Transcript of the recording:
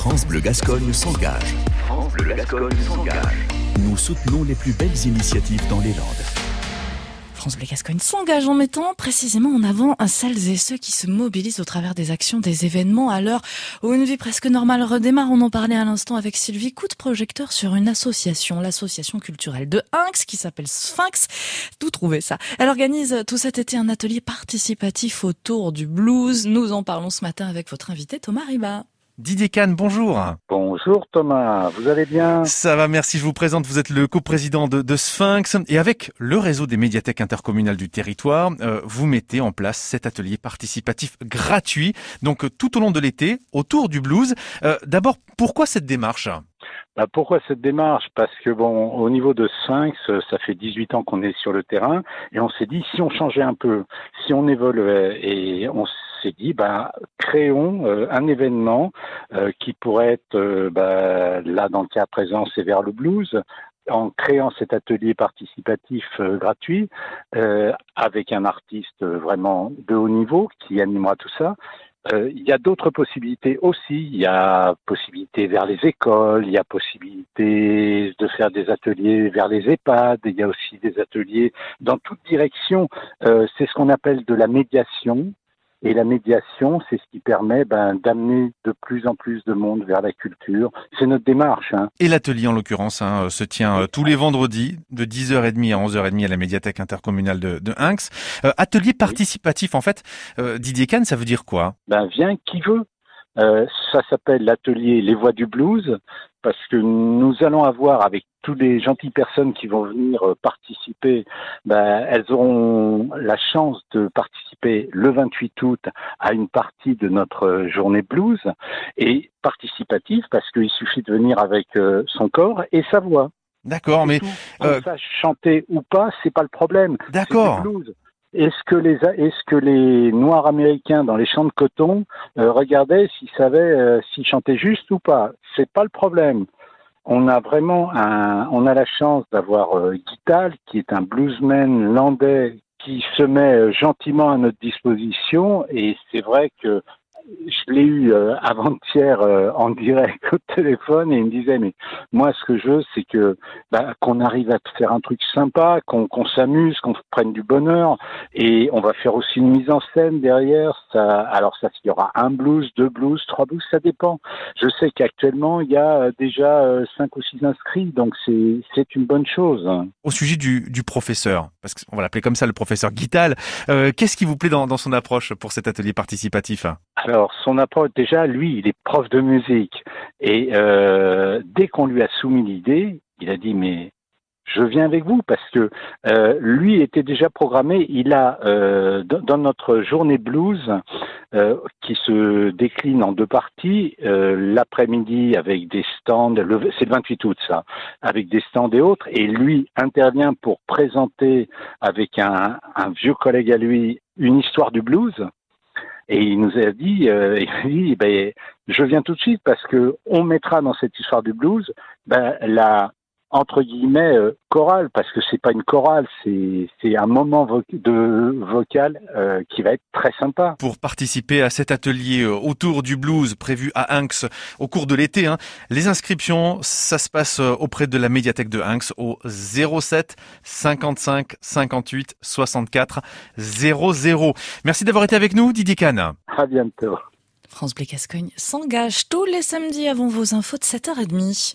France Bleu Gascogne s'engage. France Bleu Gascogne s'engage. Nous soutenons les plus belles initiatives dans les Landes. France Bleu Gascogne s'engage en mettant précisément en avant celles et ceux qui se mobilisent au travers des actions, des événements à l'heure où une vie presque normale redémarre. On en parlait à l'instant avec Sylvie. Coup de projecteur sur une association, l'association culturelle de Inx qui s'appelle Sphinx. D'où trouver ça? Elle organise tout cet été un atelier participatif autour du blues. Nous en parlons ce matin avec votre invité Thomas Riba. Didier Kahn, bonjour. Bonjour Thomas, vous allez bien? Ça va, merci. Je vous présente, vous êtes le coprésident de, de Sphinx et avec le réseau des médiathèques intercommunales du territoire, euh, vous mettez en place cet atelier participatif gratuit, donc tout au long de l'été, autour du blues. Euh, D'abord, pourquoi cette démarche? Bah, pourquoi cette démarche? Parce que bon, au niveau de Sphinx, ça fait 18 ans qu'on est sur le terrain et on s'est dit si on changeait un peu, si on évoluait et on s'est dit bah créons euh, un événement euh, qui pourrait être euh, bah, là dans le cas présent c'est vers le blues en créant cet atelier participatif gratuit avec un artiste vraiment de haut niveau qui animera tout ça il y a d'autres possibilités aussi. Il y a possibilité vers les écoles, il y a possibilité de faire des ateliers vers les EHPAD, il y a aussi des ateliers dans toute direction. Euh, c'est ce qu'on appelle de la médiation. Et la médiation, c'est ce qui permet ben, d'amener de plus en plus de monde vers la culture. C'est notre démarche. Hein. Et l'atelier, en l'occurrence, hein, se tient euh, tous les vendredis de 10h30 à 11h30 à la médiathèque intercommunale de, de Inx. Euh, atelier participatif, en fait, euh, Didier Kahn, ça veut dire quoi? Ben, vient qui veut? Euh, ça s'appelle l'atelier Les Voix du Blues parce que nous allons avoir avec toutes les gentilles personnes qui vont venir euh, participer, ben, elles auront la chance de participer le 28 août à une partie de notre journée blues et participative parce qu'il suffit de venir avec euh, son corps et sa voix. D'accord, mais euh... ça chanter ou pas, c'est pas le problème. D'accord. Est-ce que les Noirs américains dans les champs de coton euh, regardaient s'ils savaient euh, s'ils chantaient juste ou pas? C'est pas le problème. On a vraiment on a la chance d'avoir euh, Gital qui est un bluesman landais qui se met euh, gentiment à notre disposition et c'est vrai que je l'ai eu euh, avant-hier euh, en direct au téléphone et il me disait mais moi ce que je veux c'est que bah, qu'on arrive à faire un truc sympa, qu'on s'amuse, qu'on prenne du bonheur et on va faire aussi une mise en scène derrière. Ça, alors ça il y aura un blues, deux blues, trois blues, ça dépend. Je sais qu'actuellement il y a euh, déjà cinq ou six inscrits donc c'est c'est une bonne chose. Au sujet du, du professeur, parce qu'on va l'appeler comme ça le professeur Guital, euh, qu'est-ce qui vous plaît dans, dans son approche pour cet atelier participatif? Alors, son approche, déjà, lui, il est prof de musique. Et euh, dès qu'on lui a soumis l'idée, il a dit, mais je viens avec vous parce que euh, lui était déjà programmé. Il a euh, dans notre journée blues qui se décline en deux parties, l'après-midi avec des stands, c'est le 28 août ça, avec des stands et autres, et lui intervient pour présenter avec un vieux collègue à lui une histoire du blues. Et il nous a dit, euh, il dit ben, je viens tout de suite parce que on mettra dans cette histoire du blues ben, la entre guillemets euh, chorale parce que c'est pas une chorale, c'est c'est un moment vo de vocal euh, qui va être très sympa. Pour participer à cet atelier euh, autour du blues prévu à Inx au cours de l'été, hein, les inscriptions, ça se passe euh, auprès de la médiathèque de Inx au 07 55 58 64 00. Merci d'avoir été avec nous, Didier Kahn. À bientôt. France Bleu Gascogne s'engage tous les samedis avant vos infos de 7h30.